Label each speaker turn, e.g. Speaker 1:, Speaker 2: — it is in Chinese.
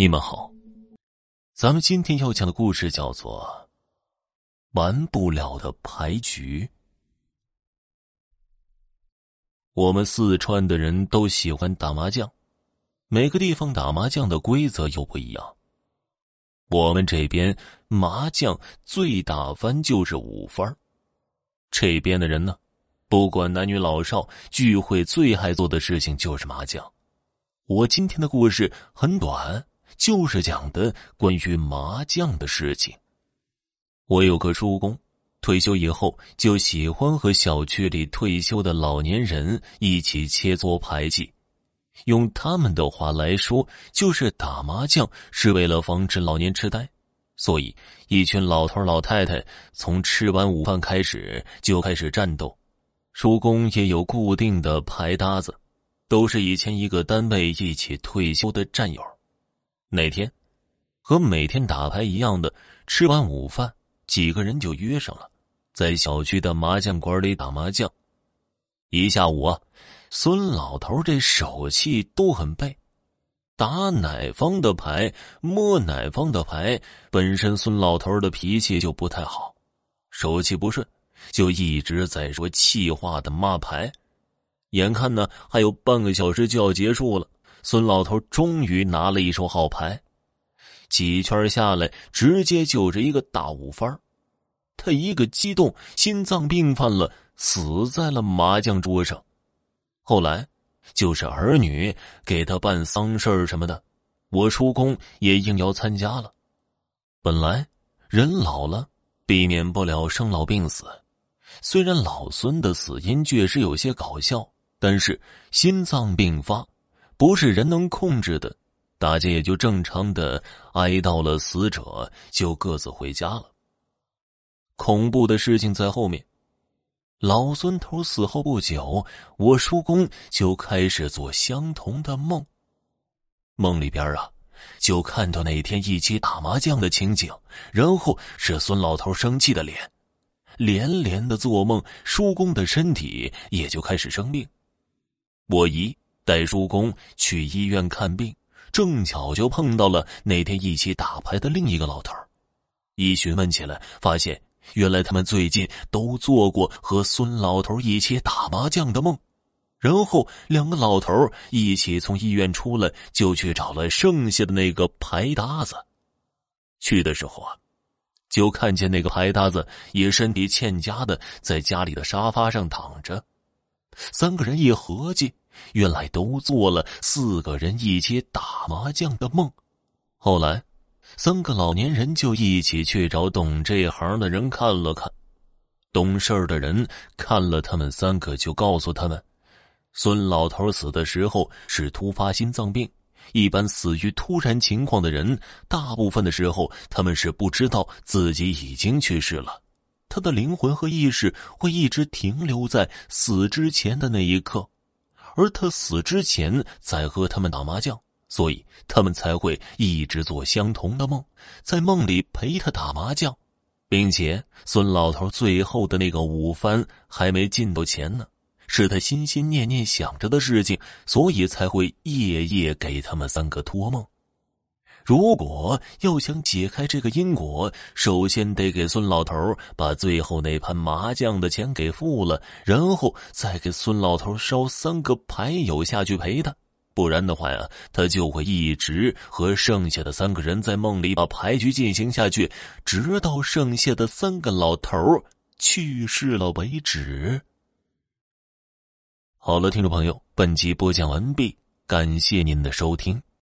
Speaker 1: 你们好，咱们今天要讲的故事叫做《完不了的牌局》。我们四川的人都喜欢打麻将，每个地方打麻将的规则又不一样。我们这边麻将最大番就是五番这边的人呢，不管男女老少，聚会最爱做的事情就是麻将。我今天的故事很短。就是讲的关于麻将的事情。我有个叔公，退休以后就喜欢和小区里退休的老年人一起切磋牌技。用他们的话来说，就是打麻将是为了防止老年痴呆。所以，一群老头老太太从吃完午饭开始就开始战斗。叔公也有固定的牌搭子，都是以前一个单位一起退休的战友。那天，和每天打牌一样的，吃完午饭，几个人就约上了，在小区的麻将馆里打麻将。一下午啊，孙老头这手气都很背，打哪方的牌，摸哪方的牌。本身孙老头的脾气就不太好，手气不顺，就一直在说气话的骂牌。眼看呢，还有半个小时就要结束了。孙老头终于拿了一手好牌，几圈下来，直接就是一个大五番他一个激动，心脏病犯了，死在了麻将桌上。后来，就是儿女给他办丧事什么的，我叔公也应邀参加了。本来人老了，避免不了生老病死。虽然老孙的死因确实有些搞笑，但是心脏病发。不是人能控制的，大家也就正常的哀悼了死者，就各自回家了。恐怖的事情在后面，老孙头死后不久，我叔公就开始做相同的梦。梦里边啊，就看到那天一起打麻将的情景，然后是孙老头生气的脸，连连的做梦，叔公的身体也就开始生病。我姨。带叔公去医院看病，正巧就碰到了那天一起打牌的另一个老头一询问起来，发现原来他们最近都做过和孙老头一起打麻将的梦。然后两个老头一起从医院出来，就去找了剩下的那个牌搭子。去的时候啊，就看见那个牌搭子也身体欠佳的在家里的沙发上躺着。三个人一合计。原来都做了四个人一起打麻将的梦。后来，三个老年人就一起去找懂这行的人看了看。懂事的人看了他们三个，就告诉他们：孙老头死的时候是突发心脏病。一般死于突然情况的人，大部分的时候他们是不知道自己已经去世了。他的灵魂和意识会一直停留在死之前的那一刻。而他死之前在和他们打麻将，所以他们才会一直做相同的梦，在梦里陪他打麻将，并且孙老头最后的那个午饭还没进到钱呢，是他心心念念想着的事情，所以才会夜夜给他们三个托梦。如果要想解开这个因果，首先得给孙老头把最后那盘麻将的钱给付了，然后再给孙老头烧三个牌友下去陪他。不然的话呀，他就会一直和剩下的三个人在梦里把牌局进行下去，直到剩下的三个老头去世了为止。好了，听众朋友，本集播讲完毕，感谢您的收听。